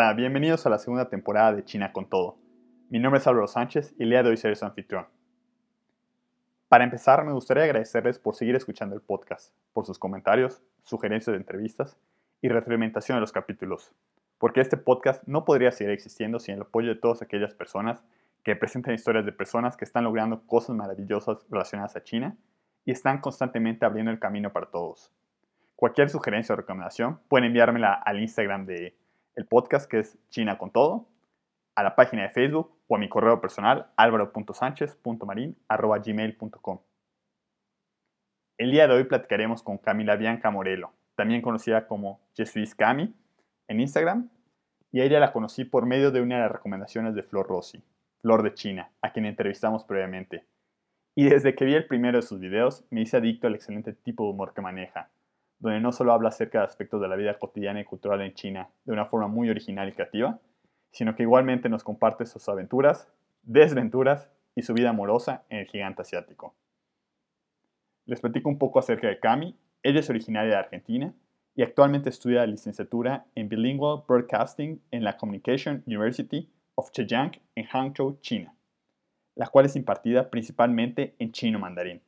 Hola, bienvenidos a la segunda temporada de China con Todo. Mi nombre es Álvaro Sánchez y el día de hoy seré su anfitrión. Para empezar, me gustaría agradecerles por seguir escuchando el podcast, por sus comentarios, sugerencias de entrevistas y retroalimentación de los capítulos, porque este podcast no podría seguir existiendo sin el apoyo de todas aquellas personas que presentan historias de personas que están logrando cosas maravillosas relacionadas a China y están constantemente abriendo el camino para todos. Cualquier sugerencia o recomendación pueden enviármela al Instagram de el podcast que es China con todo, a la página de Facebook o a mi correo personal alvaro.sánchez.marin.gmail.com. El día de hoy platicaremos con Camila Bianca Morelo, también conocida como Jesuis Cami en Instagram, y a ella la conocí por medio de una de las recomendaciones de Flor Rossi, Flor de China, a quien entrevistamos previamente. Y desde que vi el primero de sus videos, me hice adicto al excelente tipo de humor que maneja, donde no solo habla acerca de aspectos de la vida cotidiana y cultural en China de una forma muy original y creativa, sino que igualmente nos comparte sus aventuras, desventuras y su vida amorosa en el gigante asiático. Les platico un poco acerca de Cami. Ella es originaria de Argentina y actualmente estudia licenciatura en Bilingual Broadcasting en la Communication University of Zhejiang en Hangzhou, China, la cual es impartida principalmente en chino mandarín.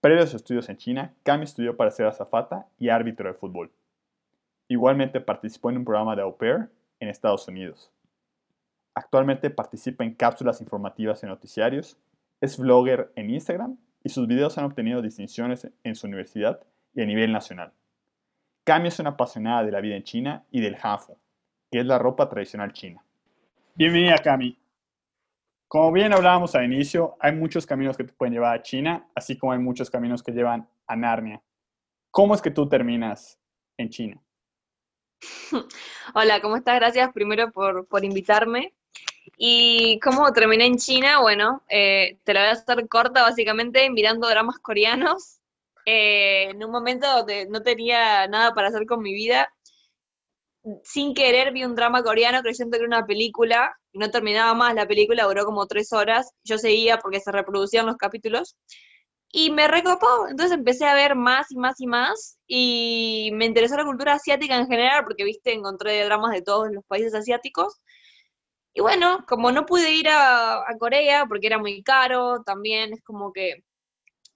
Previo a sus estudios en China, Cami estudió para ser azafata y árbitro de fútbol. Igualmente participó en un programa de au pair en Estados Unidos. Actualmente participa en cápsulas informativas en noticiarios, es blogger en Instagram y sus videos han obtenido distinciones en su universidad y a nivel nacional. Cami es una apasionada de la vida en China y del Hanfu, que es la ropa tradicional china. Bienvenida, Cami. Como bien hablábamos al inicio, hay muchos caminos que te pueden llevar a China, así como hay muchos caminos que llevan a Narnia. ¿Cómo es que tú terminas en China? Hola, ¿cómo estás? Gracias primero por, por invitarme. ¿Y cómo terminé en China? Bueno, eh, te la voy a hacer corta, básicamente mirando dramas coreanos. Eh, en un momento donde no tenía nada para hacer con mi vida, sin querer vi un drama coreano creyendo que era una película no terminaba más la película, duró como tres horas. Yo seguía porque se reproducían los capítulos y me recopó. Entonces empecé a ver más y más y más y me interesó la cultura asiática en general porque, viste, encontré dramas de todos los países asiáticos. Y bueno, como no pude ir a, Corea porque era muy caro, también es como que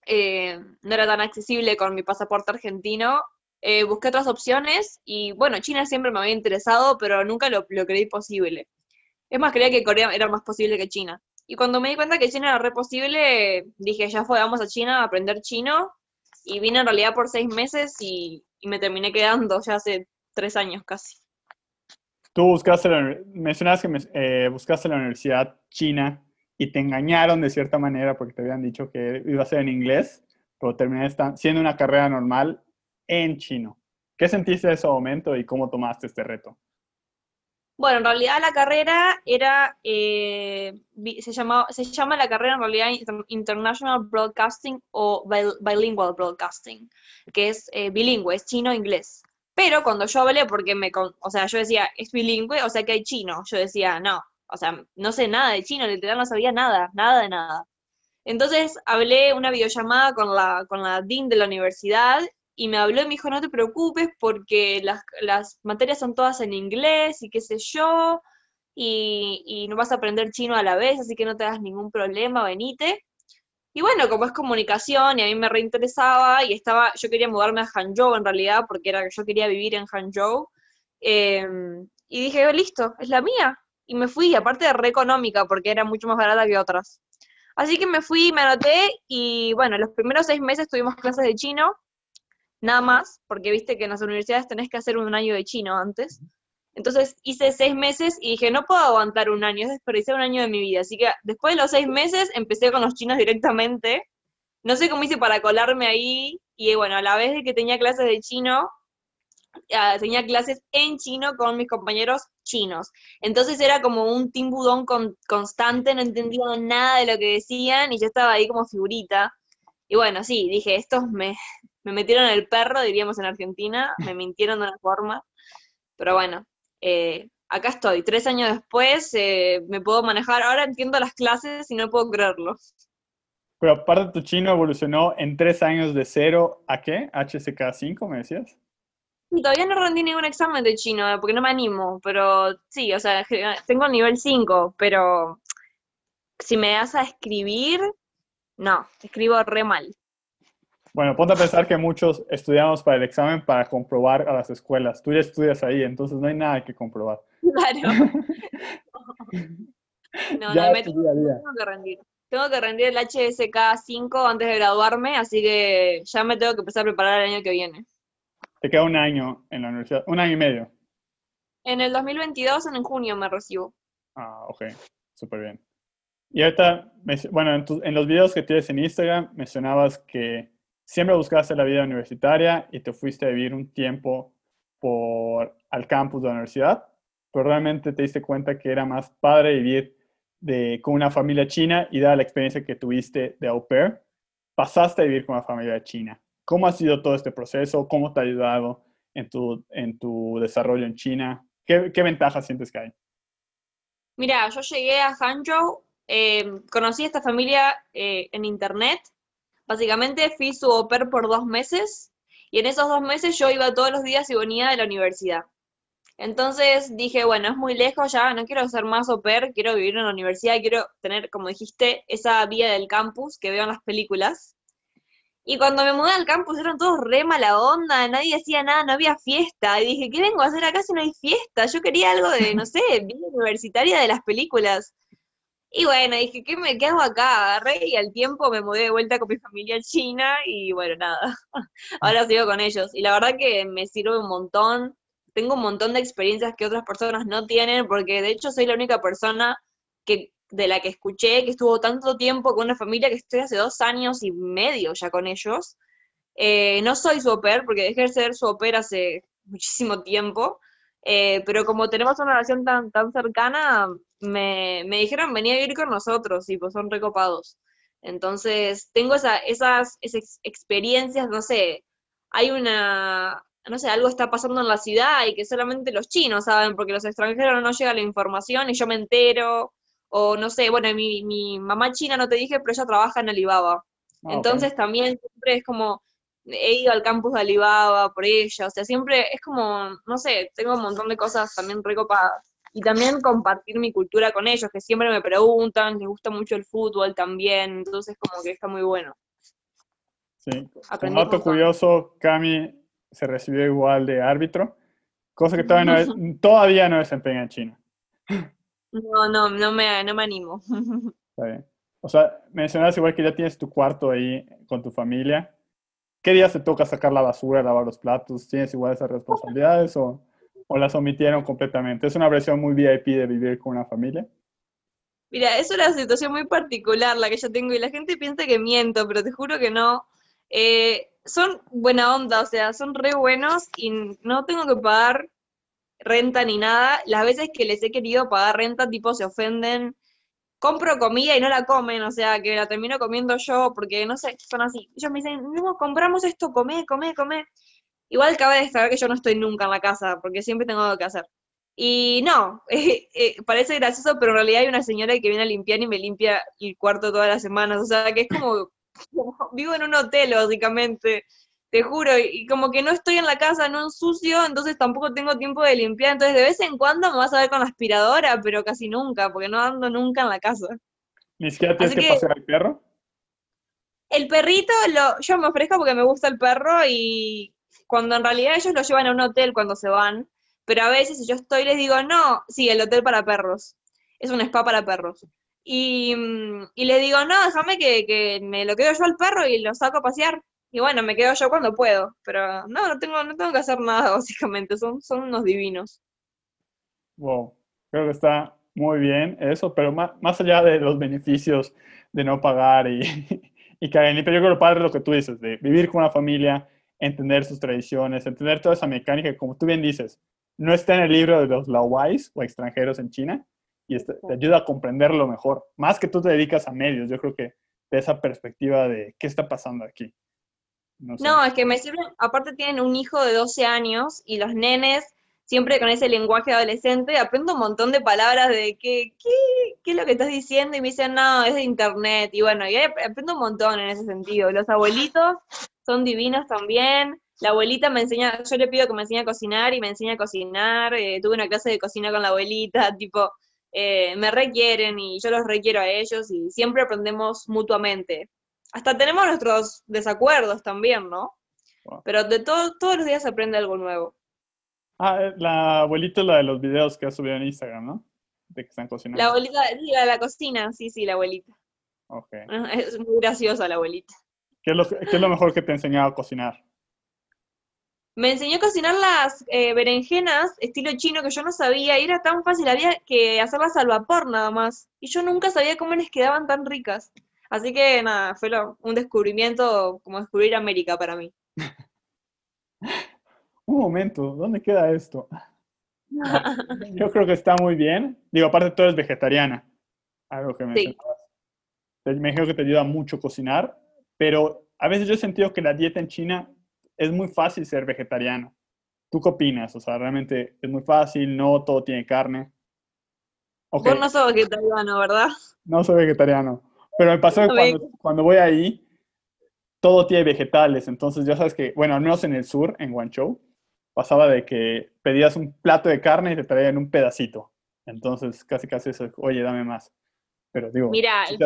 eh, no era tan accesible con mi pasaporte argentino, eh, busqué otras opciones y bueno, China siempre me había interesado, pero nunca lo, creí posible. Es más, creía que Corea era más posible que China. Y cuando me di cuenta que China era re posible, dije, ya fue, vamos a China a aprender chino. Y vine en realidad por seis meses y, me terminé quedando ya hace tres años casi. Tú buscaste, la, mencionabas que eh, buscaste la universidad china y te engañaron de cierta manera porque te habían dicho que iba a ser en inglés, pero terminé siendo una carrera normal en chino. ¿Qué sentiste en ese momento y cómo tomaste este reto? Bueno, en realidad la carrera era, eh, se, llama, se llama la carrera en realidad International Broadcasting o Bilingual Broadcasting, que es eh, bilingüe, es chino-inglés. Pero cuando yo hablé, porque me, o sea, yo decía, es bilingüe, o sea que hay chino, yo decía, no, o sea, no sé nada de chino, literal no sabía nada, nada de nada. Entonces hablé una videollamada con la, con la dean de la universidad y me habló y me dijo, no te preocupes porque las, materias son todas en inglés y qué sé yo, y, no vas a aprender chino a la vez, así que no te das ningún problema, venite. Y bueno, como es comunicación y a mí me reinteresaba y estaba, yo quería mudarme a Hangzhou en realidad, porque era que yo quería vivir en Hangzhou, em, y dije, oh, listo, es la mía. Y me fui, aparte de re económica, porque era mucho más barata que otras. Así que me fui, me anoté y bueno, los primeros seis meses tuvimos clases de chino nada más, porque viste que en las universidades tenés que hacer un año de chino antes. Entonces hice seis meses y dije, no puedo aguantar un año, es desperdiciar un año de mi vida. Así que después de los seis meses empecé con los chinos directamente. No sé cómo hice para colarme ahí. Y bueno, a la vez de que tenía clases de chino, ah, tenía clases en chino con mis compañeros chinos. Entonces era como un timbudón con, constante, no entendía nada de lo que decían y yo estaba ahí como figurita. Y bueno, sí, dije, estos me, me metieron el perro, diríamos en Argentina, me mintieron de una forma, pero bueno, eh, acá estoy, tres años después eh, me puedo manejar, ahora entiendo las clases y no puedo creerlo. Pero aparte tu chino evolucionó en tres años de cero a qué? HSK 5, me decías. Y todavía no rendí ningún examen de chino, eh, porque no me animo, pero sí, o sea, tengo el nivel 5, pero si me das a escribir, no, escribo re mal. Bueno, ponte a pensar que muchos estudiamos para el examen para comprobar a las escuelas. Tú ya estudias ahí, entonces no hay nada que comprobar. Claro. no, no, me tengo que rendir. Tengo que rendir el HSK 5 antes de graduarme, así que ya me tengo que empezar a preparar el año que viene. Te queda un año en la universidad, un año y medio. En el 2022, en junio, me recibo. Ah, ok, súper bien. Y ahorita, bueno, en, en, los videos que tienes en Instagram mencionabas que siempre buscaste la vida universitaria y te fuiste a vivir un tiempo por, al campus de la universidad, pero realmente te diste cuenta que era más padre vivir de, con una familia china y dada la experiencia que tuviste de au pair, pasaste a vivir con una familia china. ¿Cómo ha sido todo este proceso? ¿Cómo te ha ayudado en tu, en tu desarrollo en China? ¿Qué, ventajas sientes que hay? Mira, yo llegué a Hangzhou, eh, conocí a esta familia eh, en internet. Básicamente fui su au pair por dos meses y en esos dos meses yo iba todos los días y venía de la universidad. Entonces dije, bueno, es muy lejos ya, no quiero ser más au pair, quiero vivir en la universidad, quiero tener, como dijiste, esa vía del campus que veo en las películas. Y cuando me mudé al campus eran todos re mala onda, nadie hacía nada, no había fiesta. Y dije, ¿qué vengo a hacer acá si no hay fiesta? Yo quería algo de, no sé, vida universitaria de las películas. Y bueno, dije, ¿qué me quedo acá? Agarré y al tiempo me mudé de vuelta con mi familia china y bueno, nada. Ahora sigo con ellos. Y la verdad que me sirve un montón tengo un montón de experiencias que otras personas no tienen, porque de hecho soy la única persona que de la que escuché que estuvo tanto tiempo con una familia que estoy hace dos años y medio ya con ellos. Eh, no soy su oper, porque dejé de ser su oper hace muchísimo tiempo, eh, pero como tenemos una relación tan, tan cercana, me, me dijeron venía a vivir con nosotros y pues son recopados. Entonces, tengo esa, esas, esas experiencias, no sé, hay una, no sé, algo está pasando en la ciudad y que solamente los chinos saben, porque los extranjeros no llega la información y yo me entero, o no sé, bueno, mi, mi mamá china no te dije, pero ella trabaja en Alibaba. Ah, Entonces también siempre es como, he ido al campus de Alibaba por ella, o sea, siempre es como, no sé, tengo un montón de cosas también recopadas. Y también compartir mi cultura con ellos, que siempre me preguntan, les gusta mucho el fútbol también, entonces como que está muy bueno. Sí, como dato curioso, Cami se recibió igual de árbitro, cosa que todavía no, es, todavía no desempeña en China. No, no, no me, no me animo. Está bien. O sea, mencionabas igual que ya tienes tu cuarto ahí con tu familia. ¿Qué días te toca sacar la basura, lavar los platos? ¿Tienes igual esas responsabilidades o, o las omitieron completamente? ¿Es una versión muy VIP de vivir con una familia? Mira, es una situación muy particular la que yo tengo y la gente piensa que miento, pero te juro que no. Eh, son buena onda, o sea, son re buenos y no tengo que pagar renta ni nada. Las veces que les he querido pagar renta, tipo, se ofenden. Compro comida y no la comen, o sea, que la termino comiendo yo, porque no sé, son así. Ellos me dicen, no, compramos esto, come, come, come. Igual cabe destacar que yo no estoy nunca en la casa, porque siempre tengo algo que hacer. Y no, eh, eh, parece gracioso, pero en realidad hay una señora que viene a limpiar y me limpia el cuarto todas las semanas, o sea, que es como vivo en un hotel, básicamente, te juro, y como que no estoy en la casa, no sucio, entonces tampoco tengo tiempo de limpiar, entonces de vez en cuando me vas a ver con la aspiradora, pero casi nunca, porque no ando nunca en la casa. ¿Ni siquiera tienes que, pasear al perro? El perrito, lo, yo me ofrezco porque me gusta el perro y cuando en realidad ellos lo llevan a un hotel cuando se van, pero a veces si yo estoy les digo, no, sí, el hotel para perros, es un spa para perros. Y, y le digo, no, déjame que, que, me lo quedo yo al perro y lo saco a pasear. Y bueno, me quedo yo cuando puedo, pero no, no tengo, no tengo que hacer nada, básicamente, son, son unos divinos. Wow, creo que está muy bien eso, pero más, más allá de los beneficios de no pagar y, y que yo creo que lo padre es lo que tú dices, de vivir con una familia, entender sus tradiciones, entender toda esa mecánica, como tú bien dices, no está en el libro de los Laowais o extranjeros en China, y este, te ayuda a comprenderlo mejor. Más que tú te dedicas a medios, yo creo que de esa perspectiva de qué está pasando aquí. No, es que me sirve, aparte tienen un hijo de 12 años y los nenes, siempre con ese lenguaje adolescente, aprendo un montón de palabras de qué, qué, qué es lo que estás diciendo y me dicen, no, es de internet. Y bueno, y aprendo un montón en ese sentido. Los abuelitos son divinos también. la abuelita me enseña, yo le pido que me enseñe a cocinar y me enseña a cocinar, eh, tuve una clase de cocina con la abuelita, tipo, eh, me requieren y yo los requiero a ellos y siempre aprendemos mutuamente. Hasta tenemos nuestros desacuerdos también, ¿no? Pero de todo, todos los días se aprende algo nuevo. Ah, eh, la abuelita la de los videos que ha subido en Instagram, ¿no? De que están cocinando. La abuelita, la de la cocina, sí, sí, la abuelita. Ok. Es muy graciosa la abuelita. ¿Qué es lo, qué es lo mejor que te ha enseñado a cocinar? Me enseñó a cocinar las eh, berenjenas estilo chino que yo no sabía y era tan fácil, había que hacerlas al vapor nada más. Y yo nunca sabía cómo les quedaban tan ricas. Así que nada, fue un descubrimiento como descubrir América para mí. un momento, ¿dónde queda esto? Yo creo que está muy bien. Digo, aparte tú eres vegetariana, algo que me sí. Me imagino que te ayuda mucho cocinar, pero a veces yo he sentido que la dieta en China es muy fácil ser vegetariano. ¿Tú qué opinas? O sea, realmente es muy fácil, no todo tiene carne. Okay. Vos no sos vegetariano, ¿verdad? No soy vegetariano. Pero me pasó que cuando, cuando, voy ahí, todo tiene vegetales. Entonces, ya sabes que, bueno, al menos en el sur, en Guangzhou, pasaba de que pedías un plato de carne y te traían un pedacito. Entonces, casi casi eso, oye, dame más. Pero digo, Mira, el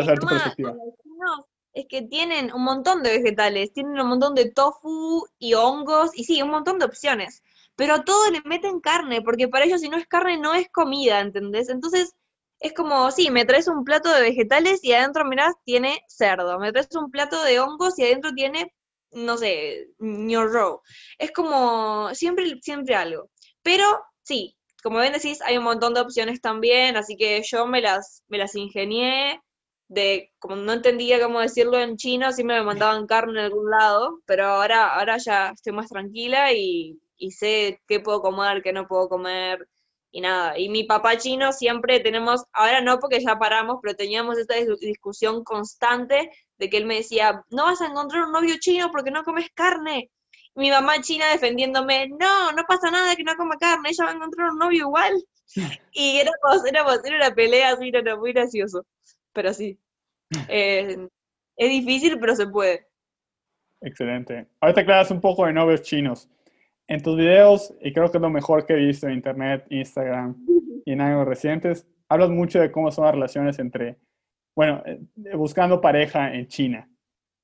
es que tienen un montón de vegetales, tienen un montón de tofu y hongos, y sí, un montón de opciones. Pero a todo le meten carne, porque para ellos si no es carne no es comida, ¿entendés? Entonces, es como, sí, me traes un plato de vegetales y adentro, mirás, tiene cerdo. Me traes un plato de hongos y adentro tiene no sé, row. Es como siempre, siempre algo. Pero sí, como ven decís, hay un montón de opciones también, así que yo me las, me las ingenié de, como no entendía cómo decirlo en chino, siempre me mandaban carne en algún lado, pero ahora, ahora ya estoy más tranquila y, y sé qué puedo comer, qué no puedo comer, y nada. Y mi papá chino siempre tenemos, ahora no porque ya paramos, pero teníamos esta discusión constante de que él me decía, no vas a encontrar un novio chino porque no comes carne. mi mamá china defendiéndome, no, no pasa nada que no coma carne, ella va a encontrar un novio igual. Y éramos, éramos, era una pelea así, era muy gracioso. Pero sí. Eh, es difícil, pero se puede. Excelente. Ahorita aclaras un poco de novios chinos. En tus videos, y creo que es lo mejor que he visto en Internet, Instagram y en años recientes, hablas mucho de cómo son las relaciones entre bueno, eh, buscando pareja en China.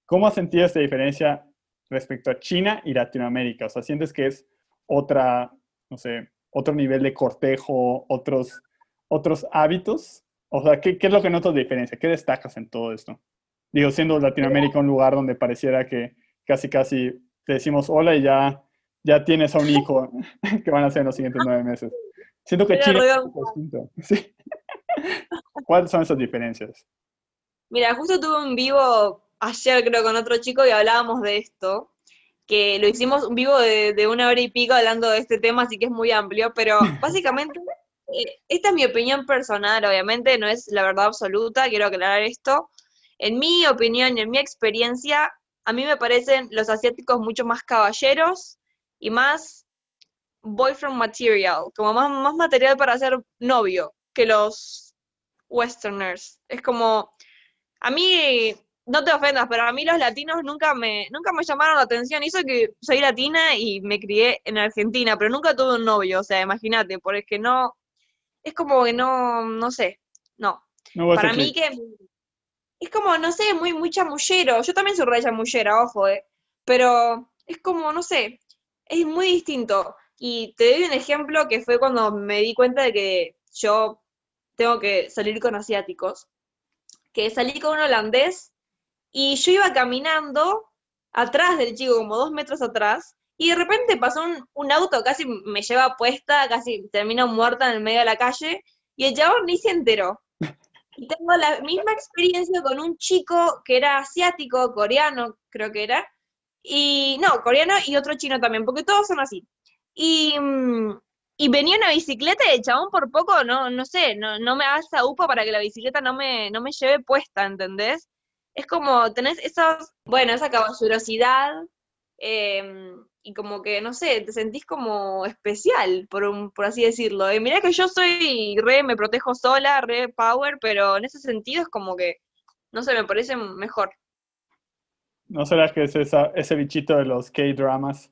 ¿Cómo has sentido esta diferencia respecto a China y Latinoamérica? O sea, ¿sientes que es otra, no sé, otro nivel de cortejo, otros, otros hábitos? O sea, ¿qué, es lo que notas de diferencia? ¿Qué destacas en todo esto? Digo, siendo Latinoamérica un lugar donde pareciera que casi, casi te decimos hola y ya, ya tienes a un hijo que van a ser en los siguientes nueve meses. Siento que es ¿Sí? ¿Cuáles son esas diferencias? Mira, justo tuve un vivo ayer, creo, con otro chico y hablábamos de esto, que lo hicimos un vivo de, una hora y pico hablando de este tema, así que es muy amplio, pero básicamente, eh, esta es mi opinión personal, obviamente, no es la verdad absoluta, quiero aclarar esto. En mi opinión y en mi experiencia, a mí me parecen los asiáticos mucho más caballeros y más boyfriend material, como más, más material para ser novio que los westerners. Es como, a mí, no te ofendas, pero a mí los latinos nunca me, nunca me llamaron la atención. Hizo que soy latina y me crié en Argentina, pero nunca tuve un novio, o sea, imagínate, porque no, es como que no, no sé, no. Para mí que es como, no sé, muy, muy chamullero. Yo también soy re chamullera, ojo, eh. Pero es como, no sé, es muy distinto. Y te doy un ejemplo que fue cuando me di cuenta de que yo tengo que salir con asiáticos, que salí con un holandés y yo iba caminando atrás del chico, como dos metros atrás, y de repente pasó un, auto, casi me lleva puesta, casi termino muerta en el medio de la calle, y el chabón ni se enteró. Y tengo la misma experiencia con un chico que era asiático, coreano, creo que era, y no, coreano y otro chino también, porque todos son así. Y, mm, y venía una bicicleta y el chabón por poco, no, no sé, no, no me hagas upa para que la bicicleta no me, no me lleve puesta, ¿entendés? Es como, tenés esos, bueno, esa caballerosidad, em, y como que, no sé, te sentís como especial, por, un, por así decirlo. Y mirá que yo soy re, me protejo sola, re power, pero en ese sentido es como que, no sé, me parece mejor. ¿No será que es esa, ese bichito de los K-dramas?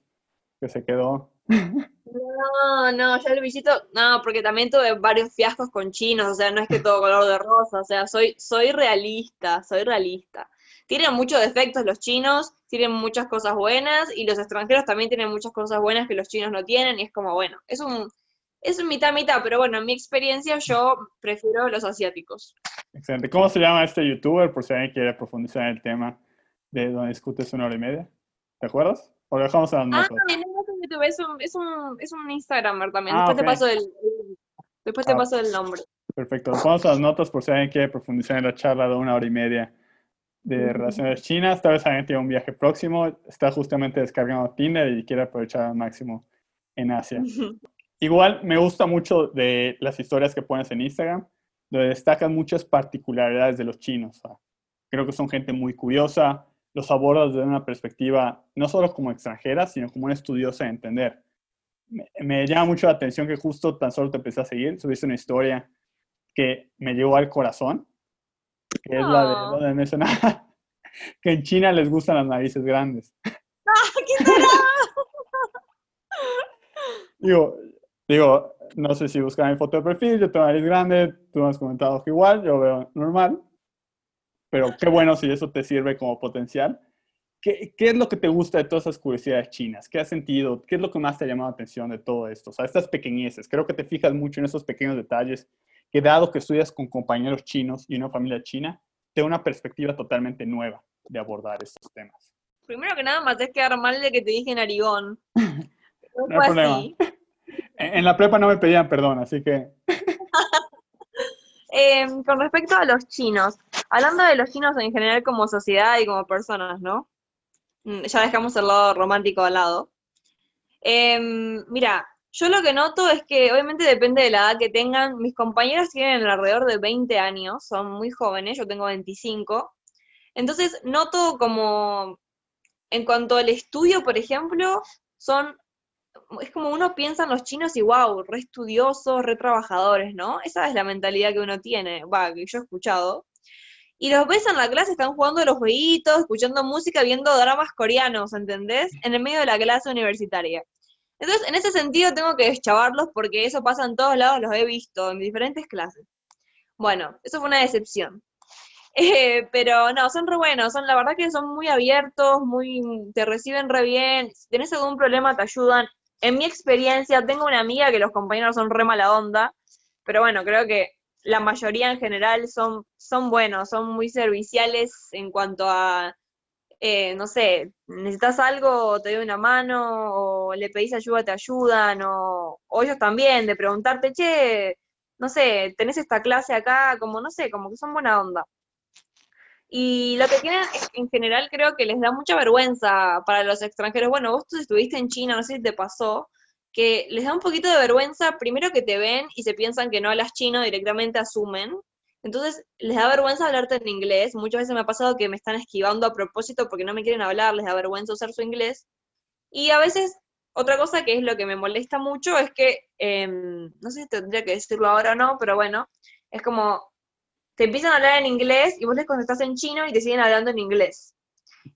que se quedó. No, no, yo el visito, no, porque también tuve varios fiascos con chinos, o sea, no es que todo color de rosa, o sea, soy, soy realista, soy realista. Tienen muchos defectos los chinos, tienen muchas cosas buenas, y los extranjeros también tienen muchas cosas buenas que los chinos no tienen, y es como, bueno, es un, es un mitad mitad, pero bueno, en mi experiencia yo prefiero los asiáticos. Excelente. ¿Cómo se llama este youtuber, por si alguien quiere profundizar en el tema de donde discutes una hora y media? ¿Te acuerdas? ¿O lo dejamos a las Ah, notas? no, es un YouTube, es un, es un, es un Instagramer también. Ah, Después te ok. paso el, después te Ah. paso el nombre. Perfecto. Lo ponemos las notas por si alguien quiere profundizar en la charla de una hora y media de relaciones chinas. Tal vez alguien tiene un viaje próximo, está justamente descargando Tinder y quiere aprovechar al máximo en Asia. Igual me gusta mucho de las historias que pones en Instagram, donde destacan muchas particularidades de los chinos. o sea, creo que son gente muy curiosa, los abordas desde una perspectiva no solo como extranjera, sino como una estudiosa de entender. Me, me llama mucho la atención que justo tan solo te empecé a seguir, subiste una historia que me llegó al corazón, que es la de Oh. donde mencionaba que en China les gustan las narices grandes. ¡Qué tarado! Digo, digo, no sé si buscan mi foto de perfil, yo tengo nariz grande, tú me has comentado que igual, yo veo normal, pero qué bueno si eso te sirve como potencial. ¿Qué, qué es lo que te gusta de todas esas curiosidades chinas? ¿Qué has sentido? ¿Qué es lo que más te ha llamado la atención de todo esto? O sea, estas pequeñeces, creo que te fijas mucho en esos pequeños detalles, que dado que estudias con compañeros chinos y una familia china, te da una perspectiva totalmente nueva de abordar estos temas. Primero que nada, me haces quedar mal de que te dije narigón. No No hay problema. así. En la prepa no me pedían perdón, así que Eh, con respecto a los chinos, hablando de los chinos en general como sociedad y como personas, ¿no? Mm, Ya dejamos el lado romántico al lado. Em, mira, yo lo que noto es que obviamente depende de la edad que tengan. Mis compañeras tienen alrededor de 20 años, son muy jóvenes, yo tengo 25. Entonces noto como, en cuanto al estudio, por ejemplo, son es como uno piensa en los chinos y wow, re estudiosos, re trabajadores, ¿no? Esa es la mentalidad que uno tiene, va, que yo he escuchado. Y los ves en la clase, están jugando los jueguitos, escuchando música, viendo dramas coreanos, ¿entendés? En el medio de la clase universitaria. Entonces, en ese sentido tengo que deschavarlos porque eso pasa en todos lados, los he visto en diferentes clases. Bueno, eso fue una decepción. Eh, pero no, son re buenos, son la verdad que son muy abiertos, muy, te reciben re bien, si tenés algún problema te ayudan. En mi experiencia, tengo una amiga que los compañeros son re mala onda, pero bueno, creo que la mayoría en general son, son buenos, son muy serviciales en cuanto a, eh, no sé, necesitas algo, te doy una mano, o le pedís ayuda, te ayudan, o, o ellos también, de preguntarte, che, no sé, tenés esta clase acá, como no sé, como que son buena onda. Y lo que tienen en general creo que les da mucha vergüenza para los extranjeros. Bueno, vos estuviste en China, no sé si te pasó, que les da un poquito de vergüenza, primero que te ven y se piensan que no hablas chino, directamente asumen. Entonces les da vergüenza hablarte en inglés. Muchas veces me ha pasado que me están esquivando a propósito porque no me quieren hablar, les da vergüenza usar su inglés. Y a veces, otra cosa que es lo que me molesta mucho es que, em, no sé si tendría que decirlo ahora o no, pero bueno, es como te empiezan a hablar en inglés y vos les contestás en chino y te siguen hablando en inglés.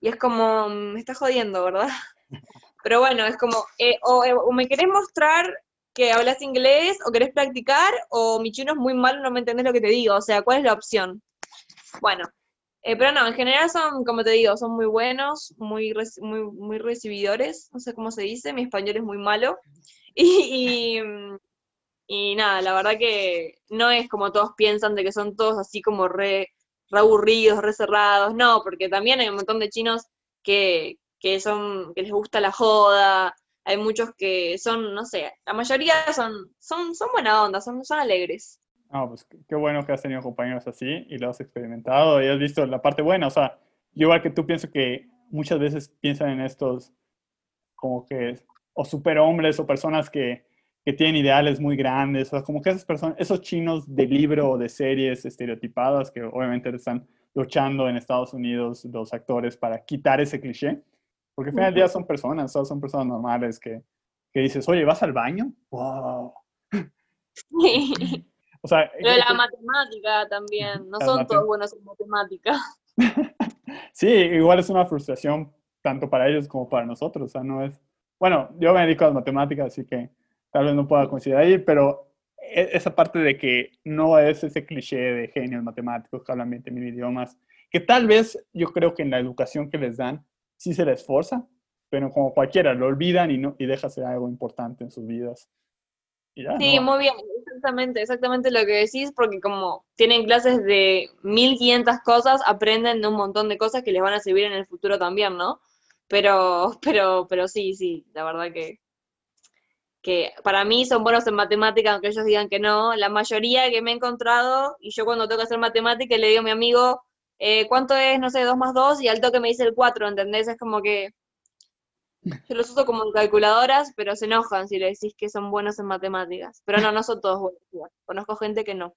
Y es como, mm, me estás jodiendo, ¿verdad? Pero bueno, es como, eh, o, eh, o me querés mostrar que hablas inglés, o querés practicar, o mi chino es muy malo, no me entendés lo que te digo. O sea, ¿cuál es la opción? Bueno, eh, pero no, en general son, como te digo, son muy buenos, muy, muy, muy recibidores, no sé cómo se dice, mi español es muy malo. Y, y nada, la verdad que no es como todos piensan de que son todos así como re, re aburridos, re cerrados, no, porque también hay un montón de chinos que, que son, que les gusta la joda, hay muchos que son, no sé, la mayoría son, son, son buena onda, son, son alegres. No, pues qué bueno que has tenido compañeros así y lo has experimentado y has visto la parte buena. O sea, yo igual que tú pienso que muchas veces piensan en estos como que o superhombres o personas que, que tienen ideales muy grandes, o sea, como que esas personas, esos chinos de libro o de series estereotipadas que obviamente están luchando en Estados Unidos los actores para quitar ese cliché, porque al final del día son personas, son personas normales que, que dices, oye, ¿vas al baño? ¡Wow! O sea, Lo de la matemática también, no son mate- todos buenos en matemática. Sí, igual es una frustración tanto para ellos como para nosotros, o sea, no es, bueno, yo me dedico a las matemáticas, así que tal vez no pueda coincidir ahí, pero e, esa parte de que no es ese cliché de genios matemáticos que hablan 20 mil idiomas, que tal vez yo creo que en la educación que les dan sí se les esforza, pero como cualquiera, lo olvidan y, no, y deja ser algo importante en sus vidas. sí, muy bien, exactamente, exactamente lo que decís, porque como tienen clases de 1500 cosas, aprenden un montón de cosas que les van a servir en el futuro también, ¿no? Pero, pero, pero sí, sí, la verdad que, que para mí son buenos en matemática, aunque ellos digan que no. La mayoría que me he encontrado, y yo cuando tengo que hacer matemática le digo a mi amigo, eh, ¿cuánto es, no sé, 2 más 2? Y al toque me dice el 4, ¿entendés? Es como que yo los uso como calculadoras, pero se enojan si le decís que son buenos en matemáticas. Pero no, no son todos buenos. Conozco gente que no.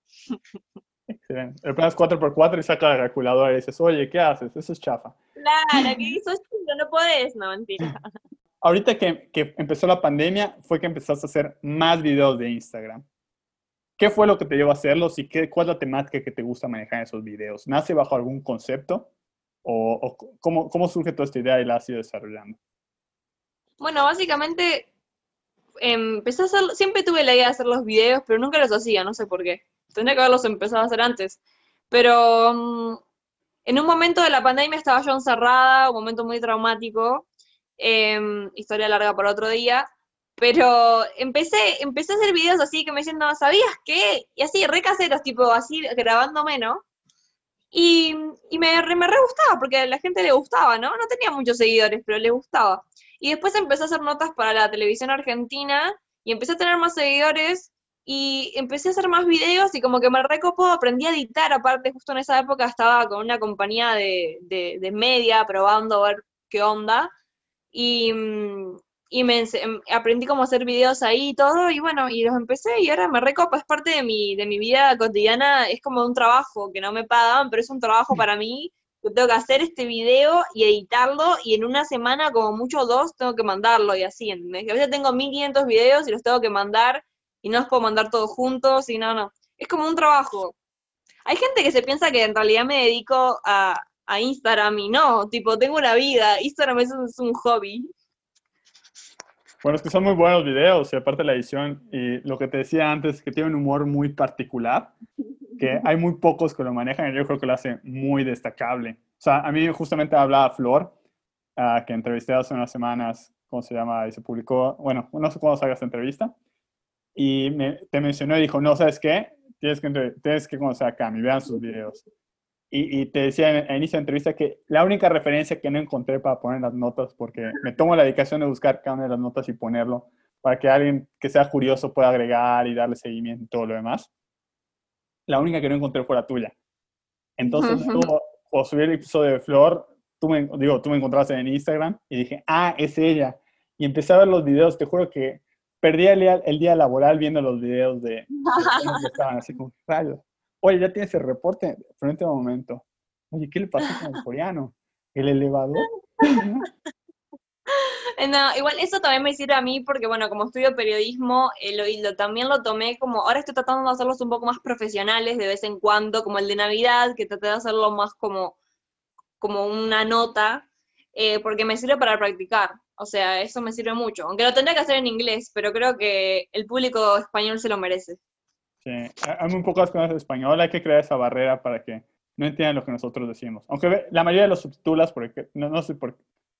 Excelente. Le pones 4x4 y saca la calculadora y dices, oye, ¿qué haces? Eso es chafa. Claro, que hizo chido, no podés. No, mentira. Ahorita que, que, empezó la pandemia, fue que empezaste a hacer más videos de Instagram. ¿Qué fue lo que te llevó a hacerlos y qué, cuál es la temática que te gusta manejar en esos videos? ¿Nace bajo algún concepto? ¿O, o cómo, cómo surge toda esta idea y la has ido desarrollando? Bueno, básicamente empecé a hacer, siempre tuve la idea de hacer los videos, pero nunca los hacía, no sé por qué. Tendría que haberlos empezado a hacer antes. Pero mm, en un momento de la pandemia estaba yo encerrada, un momento muy traumático, em, historia larga para otro día, pero empecé, empecé a hacer videos así que me decían, no, ¿sabías qué? Y así, re caseros, tipo así, grabándome, ¿no? Y, y me, me re gustaba, porque a la gente le gustaba, ¿no? No tenía muchos seguidores, pero le gustaba. Y después empecé a hacer notas para la televisión argentina y empecé a tener más seguidores y empecé a hacer más videos y como que me recopo, aprendí a editar, aparte justo en esa época estaba con una compañía de, de, media probando a ver qué onda y, y me em, aprendí cómo hacer videos ahí y todo y bueno, y los empecé y ahora me recopo, es parte de mi, de mi vida cotidiana, es como un trabajo que no me pagan, pero es un trabajo para mí tengo que hacer este video y editarlo y en una semana, como mucho dos, tengo que mandarlo y así, ¿entendés? A veces tengo 1500 videos y los tengo que mandar y no los puedo mandar todos juntos y no, no. Es como un trabajo. Hay gente que se piensa que en realidad me dedico a, a Instagram y no, tipo, tengo una vida. Instagram es un, es un hobby. Bueno, es que son muy buenos videos y aparte la edición y lo que te decía antes, que tiene un humor muy particular, que hay muy pocos que lo manejan y yo creo que lo hace muy destacable. O sea, a mí justamente hablaba Flor, uh, que entrevisté hace unas semanas, ¿cómo se llama? Y se publicó, bueno, no sé cuándo salga esta entrevista, y me, te mencionó y dijo, no, ¿sabes qué? Tienes que, tienes que conocer a Cami, vean sus videos. Y, te decía al inicio de entrevista que la única referencia que no encontré para poner las notas, porque me tomo la dedicación de buscar cada una de las notas y ponerlo, para que alguien que sea curioso pueda agregar y darle seguimiento y todo lo demás. La única que no encontré fue la tuya. Entonces, o subí el episodio de Flor, tú me, digo, tú me encontraste en Instagram y dije, ah, es ella. Y empecé a ver los videos, te juro que perdí el día, el día laboral viendo los videos de, de estaban así como rayos. Oye, ya tienes el reporte frente a un momento. Oye, ¿qué le pasó con el coreano? ¿El elevador? No, igual eso también me sirve a mí porque, bueno, como estudio periodismo, eh, lo, también lo tomé como, ahora estoy tratando de hacerlos un poco más profesionales de vez en cuando, como el de Navidad, que traté de hacerlo más como, como una nota, eh, porque me sirve para practicar. O sea, eso me sirve mucho. Aunque lo tendría que hacer en inglés, pero creo que el público español se lo merece. Sí, hay muy pocas cosas en español, hay que crear esa barrera para que no entiendan lo que nosotros decimos. Aunque la mayoría de los subtítulos, porque no, no sé por,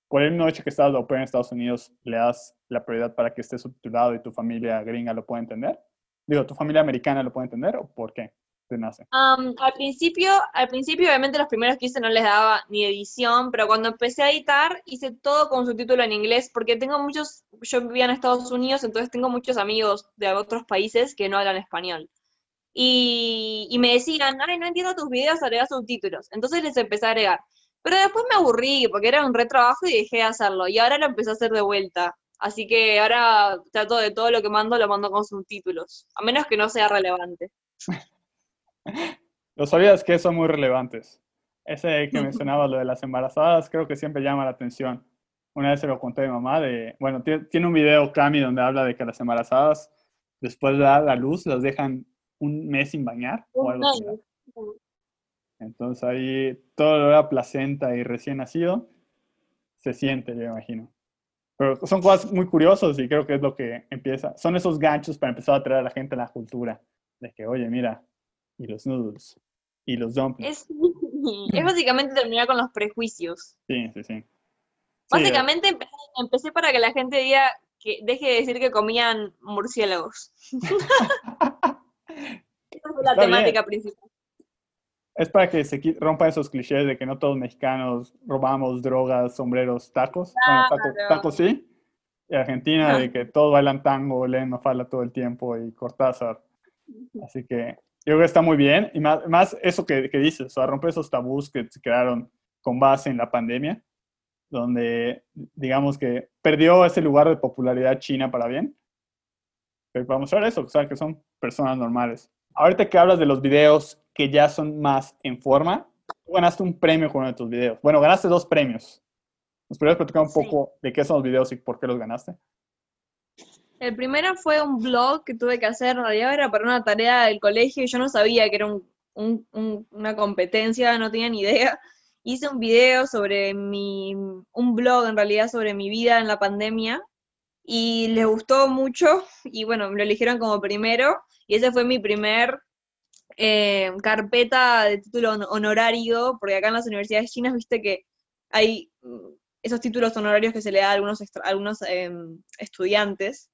por el hecho que estás operar en Estados Unidos, le das la prioridad para que esté subtitulado y tu familia gringa lo pueda entender. Digo, ¿tu familia americana lo puede entender o por qué te nace? al principio, al principio obviamente los primeros que hice no les daba ni edición, pero cuando empecé a editar hice todo con subtítulo en inglés porque tengo muchos, yo vivía en Estados Unidos, entonces tengo muchos amigos de otros países que no hablan español y, me decían, ay, no entiendo tus videos, agrega subtítulos. Entonces les empecé a agregar. Pero después me aburrí porque era un retrabajo y dejé de hacerlo. Y ahora lo empecé a hacer de vuelta. Así que ahora trato de todo lo que mando, lo mando con subtítulos. A menos que no sea relevante. Lo sabías que son muy relevantes. Ese que mencionabas, lo de las embarazadas, creo que siempre llama la atención. Una vez se lo conté a mi mamá de, bueno, tiene un video Cami donde habla de que las embarazadas después de dar la luz las dejan un mes sin bañar o algo así. Entonces ahí todo lo era placenta y recién nacido se siente, yo imagino. Pero son cosas muy curiosas y creo que es lo que empieza. Son esos ganchos para empezar a atraer a la gente a la cultura. De que, oye, mira, y los noodles, y los dumplings. Es, es básicamente terminar con los prejuicios. Sí, sí, sí. Básicamente empecé, empecé para que la gente diga que deje de decir que comían murciélagos. Esa fue la Está temática bien. principal. Es para que se rompan esos clichés de que no todos mexicanos robamos drogas, sombreros, tacos. Bueno, tacos, sí. Y Argentina de que todos bailan tango, leen Mafalda todo el tiempo y Cortázar. Así que yo creo que está muy bien. Y más, más eso que, que dices, o sea, romper esos tabús que se crearon con base en la pandemia, donde digamos que perdió ese lugar de popularidad China para bien. Pero para mostrar eso, o sea, que son personas normales. Ahorita que hablas de los videos que ya son más en forma, tú ganaste un premio con uno de tus videos. Bueno, ganaste dos premios. ¿Nos podrías platicar un Sí. poco de qué son los videos y por qué los ganaste? El primero fue un blog que tuve que hacer, en realidad era para una tarea del colegio y yo no sabía que era un- un- un- una competencia, no tenía ni idea. Hice un video sobre mi, un blog en realidad sobre mi vida en la pandemia y les gustó mucho y bueno, me lo eligieron como primero y ese fue mi primer eh, carpeta de título hon- honorario, porque acá en las universidades chinas viste que hay mm, esos títulos honorarios que se le da a algunos, a algunos em, estudiantes.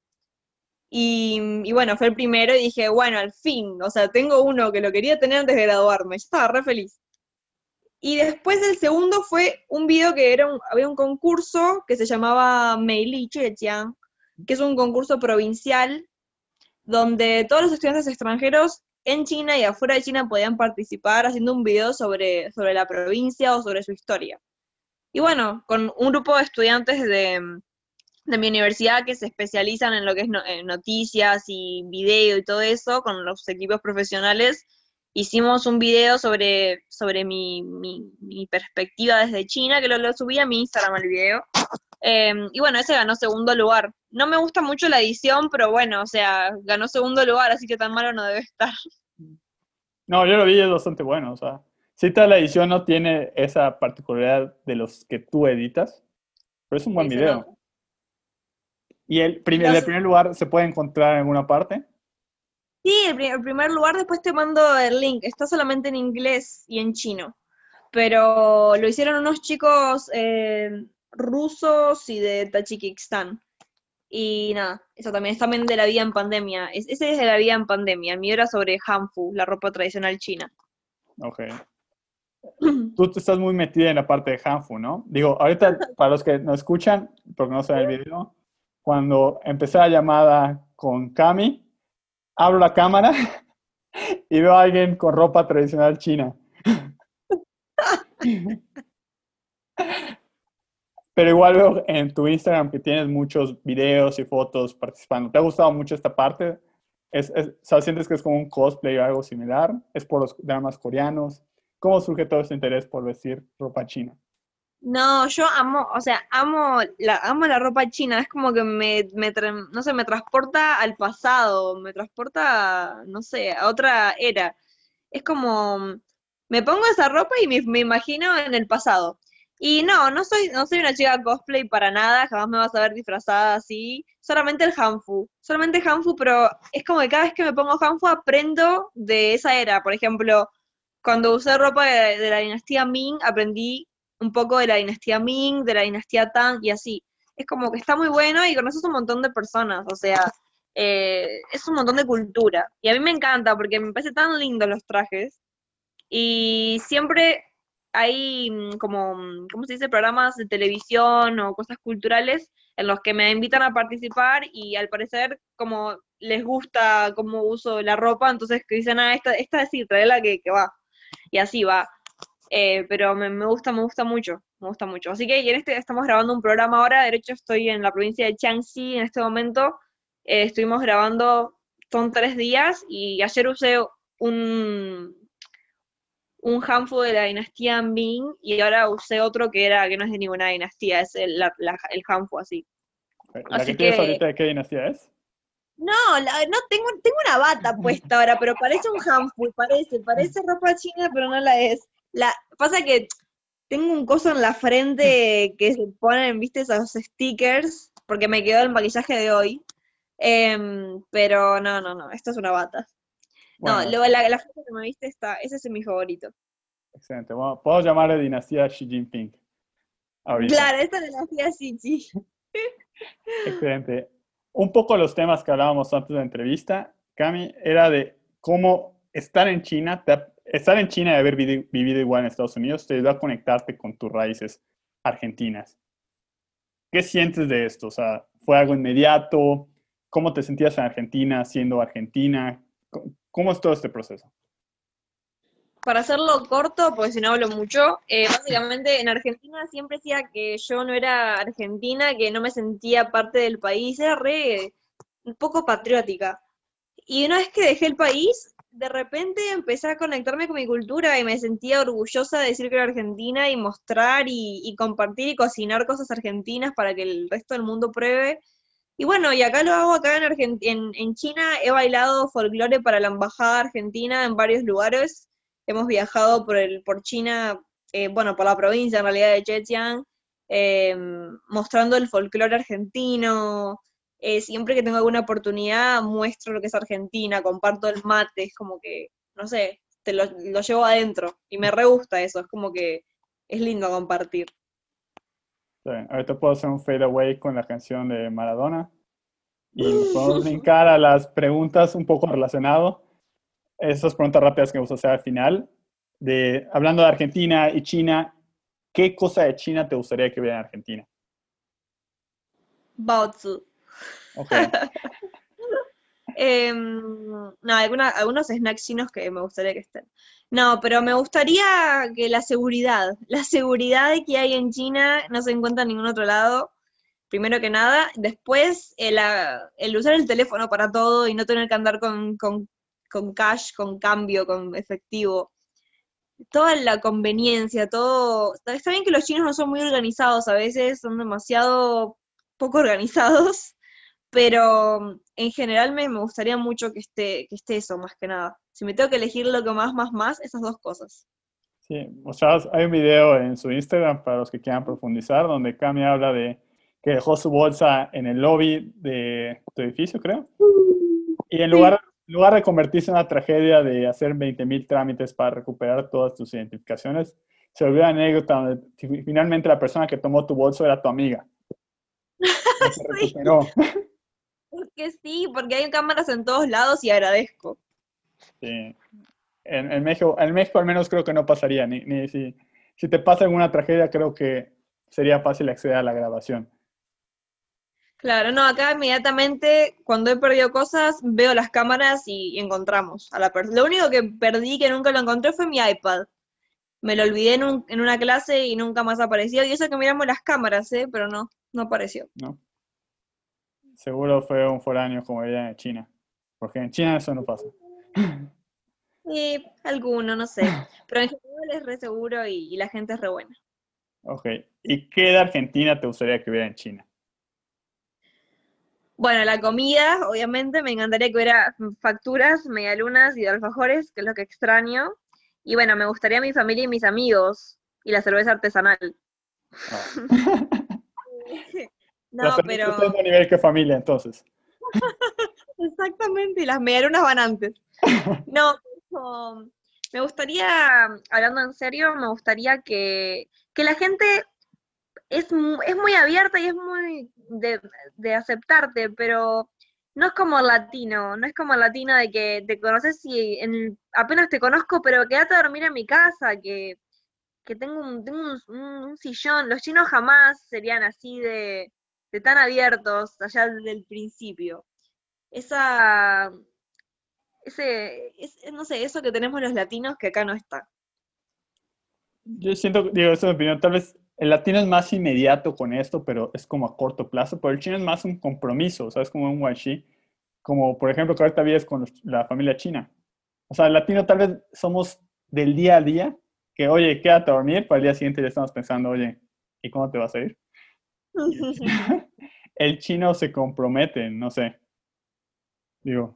Y, y bueno, fue el primero y dije, bueno, al fin, o sea, tengo uno que lo quería tener antes de graduarme, yo estaba re feliz. Y después el segundo fue un video que era un, había un concurso que se llamaba Meili Zhejiang, que es un concurso provincial donde todos los estudiantes extranjeros en China y afuera de China podían participar haciendo un video sobre, sobre la provincia o sobre su historia. Y bueno, con un grupo de estudiantes de, de mi universidad que se especializan en lo que es no- noticias y video y todo eso, con los equipos profesionales, hicimos un video sobre, sobre mi, mi- mi perspectiva desde China, que lo, lo subí a mi Instagram el video. Eh, y bueno, ese ganó segundo lugar. No me gusta mucho la edición, pero bueno, o sea, ganó segundo lugar, así que tan malo no debe estar. No, yo lo vi, es bastante bueno. O sea, sí, tal la edición no tiene esa particularidad de los que tú editas, pero es un buen Sí, video. ¿Y el, prim- el de Los- primer lugar se puede encontrar en alguna parte? Sí, el, el primer lugar, después te mando el link. Está solamente en inglés y en chino. Pero lo hicieron unos chicos eh, rusos y de Tayikistán. Y nada, eso también es también de la vida en pandemia. Es- ese es de la vida en pandemia. El mío era sobre Hanfu, la ropa tradicional china. Ok. Tú te estás muy metida en la parte de Hanfu, ¿no? Digo, ahorita, para los que no escuchan, porque no saben el video, cuando empecé la llamada con Cami, abro la cámara y veo a alguien con ropa tradicional china. Pero igual veo en tu Instagram que tienes muchos videos y fotos participando. ¿Te ha gustado mucho esta parte? ¿Es, es- ¿Sientes que es como un cosplay o algo similar? ¿Es por los dramas coreanos? ¿Cómo surge todo este interés por vestir ropa china? No, yo amo, o sea, amo la, amo la ropa china, es como que me, me no sé, me transporta al pasado, me transporta, no sé, a otra era. Es como, me pongo esa ropa y me, me imagino en el pasado. Y no, no soy, no soy una chica cosplay para nada, jamás me vas a ver disfrazada así, solamente el hanfu, solamente hanfu, pero es como que cada vez que me pongo hanfu aprendo de esa era, por ejemplo, cuando usé ropa de la dinastía Ming, aprendí un poco de la dinastía Ming, de la dinastía Tang y así. Es como que está muy bueno y conoces un montón de personas, o sea, eh, es un montón de cultura. Y a mí me encanta porque me parece tan lindo los trajes. Y siempre hay mm, como, mm, ¿cómo se dice? Programas de televisión o cosas culturales en los que me invitan a participar y al parecer como les gusta cómo uso la ropa, entonces que dicen, ah, esta, esta sí, traela que, que va. Y así va. Eh, pero me, me gusta, me gusta mucho, me gusta mucho. Así que en este estamos grabando un programa ahora, de hecho estoy en la provincia de Jiangxi en este momento, Eh, estuvimos grabando, son tres días, y ayer usé un, un hanfu de la dinastía Ming, y ahora usé otro que era, que no es de ninguna dinastía, es el, la- la- el hanfu así. ¿La Así que tienes que- ahorita de qué dinastía es? No, la- no tengo, tengo una bata puesta ahora, pero parece un hanfu, parece, parece ropa china, pero no la es. La, pasa que tengo un coso en la frente que se ponen, viste, esos stickers porque me quedó el maquillaje de hoy. Em, pero no, no, no, esta es una bata. No, Bueno. luego la, la foto que me viste está, ese es mi favorito. Excelente. Bueno, puedo llamarle dinastía Xi Jinping. Ahorita. Claro, esta es hacía Sichi. Excelente. Un poco los temas que hablábamos antes de la entrevista, Cami, era de cómo estar en China, te ha- estar en China y haber vivi- vivido igual en Estados Unidos te ayudó a conectarte con tus raíces argentinas. ¿Qué sientes de esto? O sea, ¿fue algo inmediato? ¿Cómo te sentías en Argentina siendo argentina? ¿Cómo- ¿Cómo es todo este proceso? Para hacerlo corto, porque si no hablo mucho, eh, básicamente en Argentina siempre decía que yo no era argentina, que no me sentía parte del país, era un poco patriótica. Y una vez que dejé el país, de repente empecé a conectarme con mi cultura y me sentía orgullosa de decir que era argentina y mostrar y, compartir y cocinar cosas argentinas para que el resto del mundo pruebe. Y bueno, y acá lo hago acá en, en China, he bailado folclore para la embajada argentina en varios lugares hemos viajado por, el, por China, eh, bueno, por la provincia en realidad de Zhejiang, eh, mostrando el folclore argentino. Eh, siempre que tengo alguna oportunidad muestro lo que es Argentina, comparto el mate, es como que, no sé, te lo, lo llevo adentro y me re gusta eso, es como que es lindo compartir. Ahorita puedo hacer un fade away con la canción de Maradona y podemos brincar a las preguntas un poco relacionado. Esas preguntas rápidas que vamos a hacer al final. De, hablando de Argentina y China, ¿qué cosa de China te gustaría que hubiera en Argentina? Baozi. Ok, Em, no, alguna- algunos snacks chinos que me gustaría que estén. No, pero me gustaría que la seguridad, la seguridad que hay en China no se encuentra en ningún otro lado, primero que nada. Después, el, ah, el usar el teléfono para todo y no tener que andar con, con, con cash, con cambio, con efectivo. Toda la conveniencia, todo. Está bien que los chinos no son muy organizados a veces, son demasiado poco organizados pero en general me, me gustaría mucho que esté, que esté eso, más que nada. Si me tengo que elegir lo que más, más, más, esas dos cosas. sí, mostrabas- hay un video en su Instagram para los que quieran profundizar, donde Cami habla de que dejó su bolsa en el lobby de tu edificio, creo. Y en lugar, en lugar de convertirse en una tragedia de hacer 20.000 trámites para recuperar todas tus identificaciones, se volvió una anécdota donde fi- finalmente la persona que tomó tu bolso era tu amiga. Se recuperó. Porque sí, porque hay cámaras en todos lados y agradezco. Sí. En, en México, en México al menos creo que no pasaría, ni, ni si, si te pasa alguna tragedia creo que sería fácil acceder a la grabación. Claro, no, acá inmediatamente cuando he perdido cosas veo las cámaras y, y encontramos a la persona. Lo único que perdí que nunca lo encontré fue mi iPad. Me lo olvidé en, un- en una clase y nunca más apareció. Y eso que miramos las cámaras, ¿eh? Pero no, no apareció. ¿no? Seguro fue un foráneo como ella en China, porque en China eso no pasa. Sí, alguno, no sé. Pero en general es re seguro y, y la gente es re buena. Ok, ¿y qué de Argentina te gustaría que hubiera en China? Bueno, la comida, obviamente, me encantaría que hubiera facturas, medialunas y alfajores, que es lo que extraño. Y bueno, me gustaría mi familia y mis amigos y la cerveza artesanal. Ah. No, pero está en otro nivel que familia, entonces. exactamente, y las medialunas van antes. No, me gustaría, hablando en serio, me gustaría que, que la gente es, es muy abierta y es muy de, de aceptarte, pero no es como el latino, no es como el latino de que te conoces y en- apenas te conozco, pero quédate a dormir en mi casa, que, que tengo, un, tengo un, un- un sillón. Los chinos jamás serían así de, de tan abiertos allá desde el principio. Esa, ese, es- no sé, eso que tenemos los latinos que acá no está. Yo siento, digo, esa es mi opinión, tal vez el latino es más inmediato con esto, pero es como a corto plazo, pero el chino es más un compromiso, o sea, es como un guanxi, como por ejemplo que ahorita vives con la familia china. O sea, el latino tal vez somos del día a día, que oye, quédate a dormir, para el día siguiente ya estamos pensando, oye, ¿y cómo te vas a ir? El chino se compromete, no sé. Digo,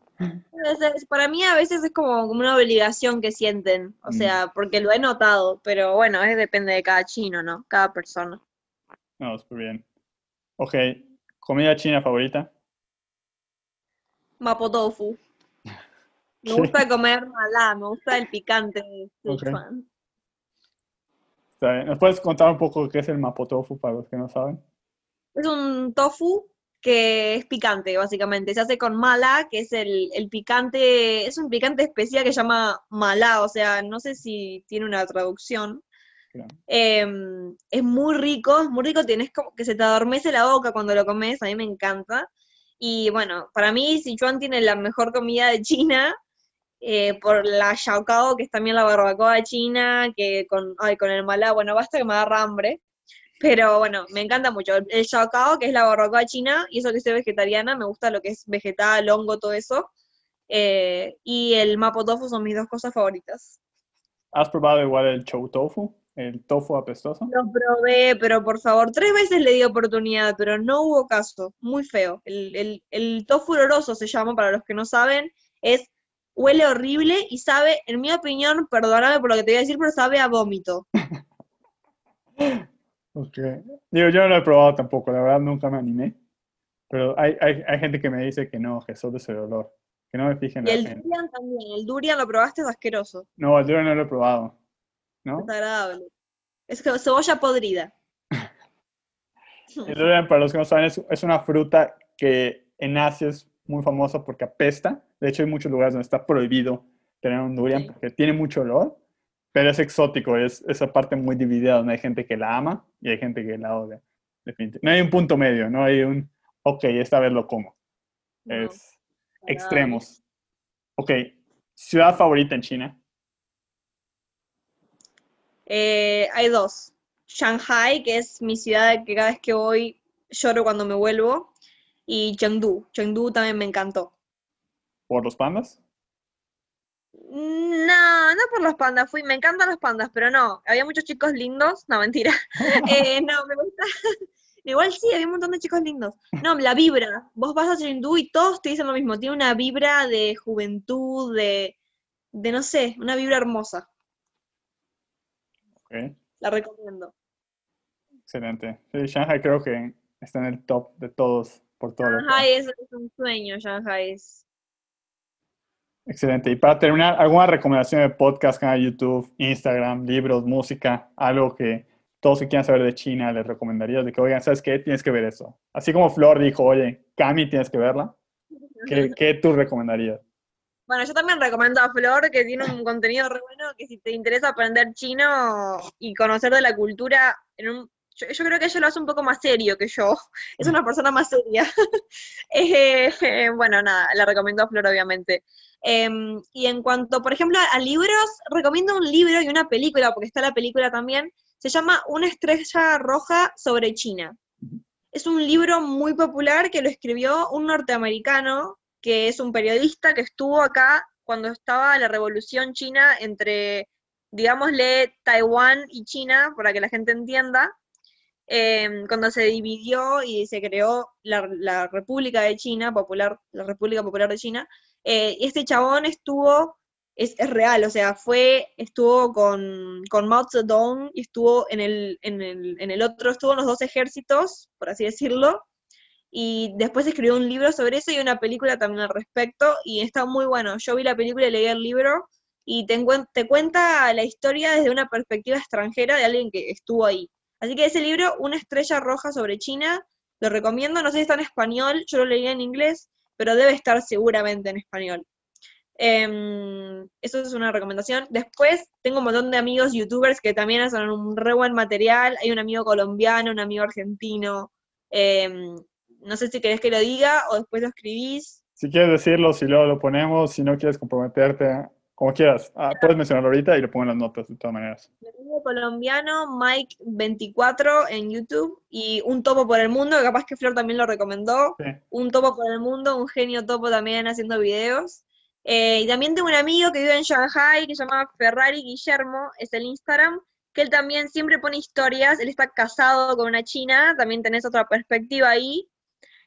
para mí a veces es como, una obligación que sienten, o Mm. sea, porque lo he notado, pero bueno, es depende de cada chino, ¿no? Cada persona. no, súper bien. Ok, ¿Comida china favorita? Mapo tofu. Me ¿Qué? gusta comer malá, me gusta el picante de Ok. Sichuan. Está bien. ¿Nos puedes contar un poco qué es el mapo tofu para los que no saben? Es un tofu que es picante, básicamente. Se hace con mala, que es el, el picante, es un picante especial que se llama malá, o sea, no sé si tiene una traducción. Claro. Em, es muy rico, es muy rico, tienes como que se te adormece la boca cuando lo comes, a mí me encanta. Y bueno, para mí Sichuan tiene la mejor comida de China, eh, por la xiaocao, que es también la barbacoa de China, que con, ay, con el malá, bueno, basta que me agarra hambre. Pero bueno, me encanta mucho. El, xiaocao, que es la barbacoa china, y eso que soy vegetariana, me gusta lo que es vegetal, hongo, todo eso. Eh, y el mapo tofu son mis dos cosas favoritas. ¿Has probado igual el chou tofu? El tofu apestoso. Lo probé, pero por favor, tres veces le di oportunidad, pero no hubo caso. Muy feo. El, el, el tofu oloroso se llama, para los que no saben, es huele horrible y sabe, en mi opinión, perdóname por lo que te voy a decir, pero sabe a vómito. Ok. Digo, yo no lo he probado tampoco, la verdad nunca me animé. Pero hay, hay, hay gente que me dice que no, que solo es el olor. Que no me fijen Y la el gente. durian también. El durian lo probaste, es asqueroso. No, el durian no lo he probado. ¿No? Desagradable. Es que cebolla podrida. El durian, para los que no saben, es, es una fruta que en Asia es muy famosa porque apesta. De hecho, hay muchos lugares donde está prohibido tener un durian Sí. porque tiene mucho olor, pero es exótico, es esa parte muy dividida donde hay gente que la ama y hay gente que la odia. No hay un punto medio, no hay un, ok, esta vez lo como. No, es extremos. Ok, ciudad favorita en China. Eh, hay dos. Shanghai, que es mi ciudad que cada vez que voy lloro cuando me vuelvo. Y Chengdu. Chengdu también me encantó. ¿Por los pandas? No, no por los pandas, fui, me encantan los pandas, pero no, había muchos chicos lindos, no, mentira. Eh, no, me gusta. Igual sí, había un montón de chicos lindos. No, la vibra. Vos vas a Chengdu y todos te dicen lo mismo. Tiene una vibra de juventud, de, de no sé, una vibra hermosa. Ok, La recomiendo. excelente. Sí, Shanghai creo que está en el top de todos por todo Shanghai es, es un sueño, Shanghai es. Excelente. Y para terminar, ¿alguna recomendación de podcast, canal de YouTube, Instagram, libros, música, algo que todos que quieran saber de China les recomendarías? De que, oigan, ¿sabes qué? Tienes que ver eso. Así como Flor dijo, oye, Cami, tienes que verla. ¿Qué, qué tú recomendarías? Bueno, yo también recomiendo a Flor, que tiene un contenido re bueno, que si te interesa aprender chino y conocer de la cultura, en un, yo, yo creo que ella lo hace un poco más serio que yo, es una persona más seria. Eh, bueno, nada, la recomiendo a Flor, obviamente. Em, y en cuanto, por ejemplo, a libros, recomiendo un libro y una película, porque está la película también, se llama Una estrella roja sobre China. Es un libro muy popular que lo escribió un norteamericano que es un periodista que estuvo acá cuando estaba la revolución china entre, digámosle, Taiwán y China, para que la gente entienda, eh, cuando se dividió y se creó la, la República de China, popular, la República Popular de China, eh, este chabón estuvo, es, es real, o sea, fue, estuvo con, con Mao Zedong y estuvo en el, en, el, en el otro, estuvo en los dos ejércitos, por así decirlo, y después escribió un libro sobre eso y una película también al respecto, y está muy bueno. Yo vi la película y leí el libro, y te, te cuenta la historia desde una perspectiva extranjera de alguien que estuvo ahí. Así que ese libro, Una estrella roja sobre China, lo recomiendo, no sé si está en español, yo lo leí en inglés, pero debe estar seguramente en español. Em, eso es una recomendación. Después tengo un montón de amigos youtubers que también hacen un re buen material. Hay un amigo colombiano, un amigo argentino. em, no sé si querés que lo diga o después lo escribís. Si quieres decirlo, si luego lo ponemos, si no quieres comprometerte, como quieras. Ah, puedes mencionarlo ahorita y lo pongo en las notas de todas maneras. Mi amigo colombiano, Mike24 en YouTube, y Un Topo por el Mundo, que capaz que Flor también lo recomendó. Sí. Un Topo por el Mundo, un genio topo también haciendo videos. Eh, y también tengo un amigo que vive en Shanghai, que se llama Ferrari Guillermo, es el Instagram, que él también siempre pone historias, él está casado con una china, también tenés otra perspectiva ahí,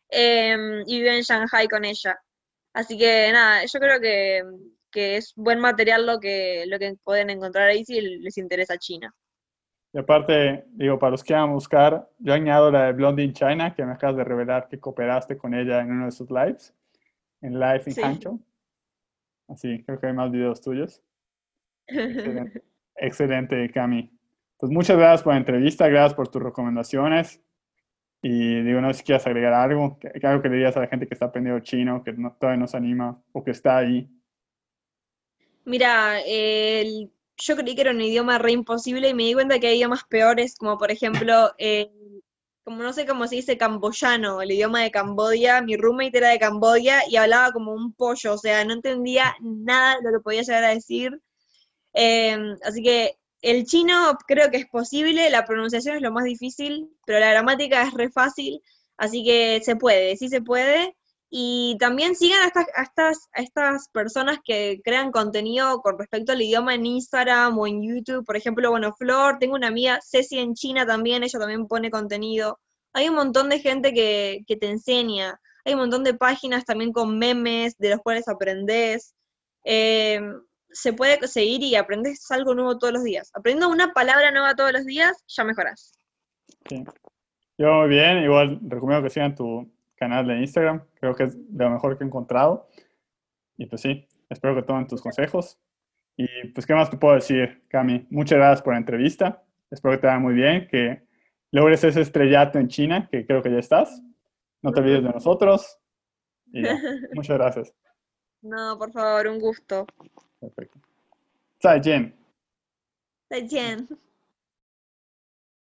em, y vive en Shanghai con ella. Así que nada, yo creo que, que es buen material lo que, lo que pueden encontrar ahí si les interesa China. Y aparte, digo, para los que quieran buscar, yo añado la de Blondie in China, que me acabas de revelar que cooperaste con ella en uno de sus lives, en Live in Sí. Hancho. Así, creo que hay más videos tuyos. Excelente, excelente, Cami. Pues muchas gracias por la entrevista, gracias por tus recomendaciones. Y digo, no sé si quieres agregar algo, algo que le dirías a la gente que está aprendiendo chino, que no- todavía no se anima o que está ahí. Mira, el- yo creí que era un idioma re imposible y me di cuenta que hay idiomas peores, como por ejemplo, eh, como no sé cómo se dice camboyano, el idioma de Camboya. Mi roommate era de Camboya y hablaba como un pollo, o sea, no entendía nada de lo que podía llegar a decir. Eh, así que el chino creo que es posible, la pronunciación es lo más difícil, pero la gramática es re fácil, así que se puede, sí se puede. Y también sigan a estas, estas, estas personas que crean contenido con respecto al idioma en Instagram o en YouTube. Por ejemplo, bueno, Flor, tengo una amiga, Ceci en China también, ella también pone contenido. Hay un montón de gente que, que te enseña. Hay un montón de páginas también con memes de los cuales aprendes. Eh, se puede seguir y aprendes algo nuevo todos los días. Aprendiendo una palabra nueva todos los días, ya mejoras. Sí. Yo bien, igual recomiendo que sigan tu canal de Instagram. Creo que es de lo mejor que he encontrado. Y pues sí, espero que tomen tus consejos. Y pues, ¿qué más te puedo decir, Cami? Muchas gracias por la entrevista. Espero que te vaya muy bien, que logres ese estrellato en China, que creo que ya estás. No te olvides de nosotros. Y ya. muchas gracias. No, por favor, un gusto. Perfecto. Zaijian. Zaijian.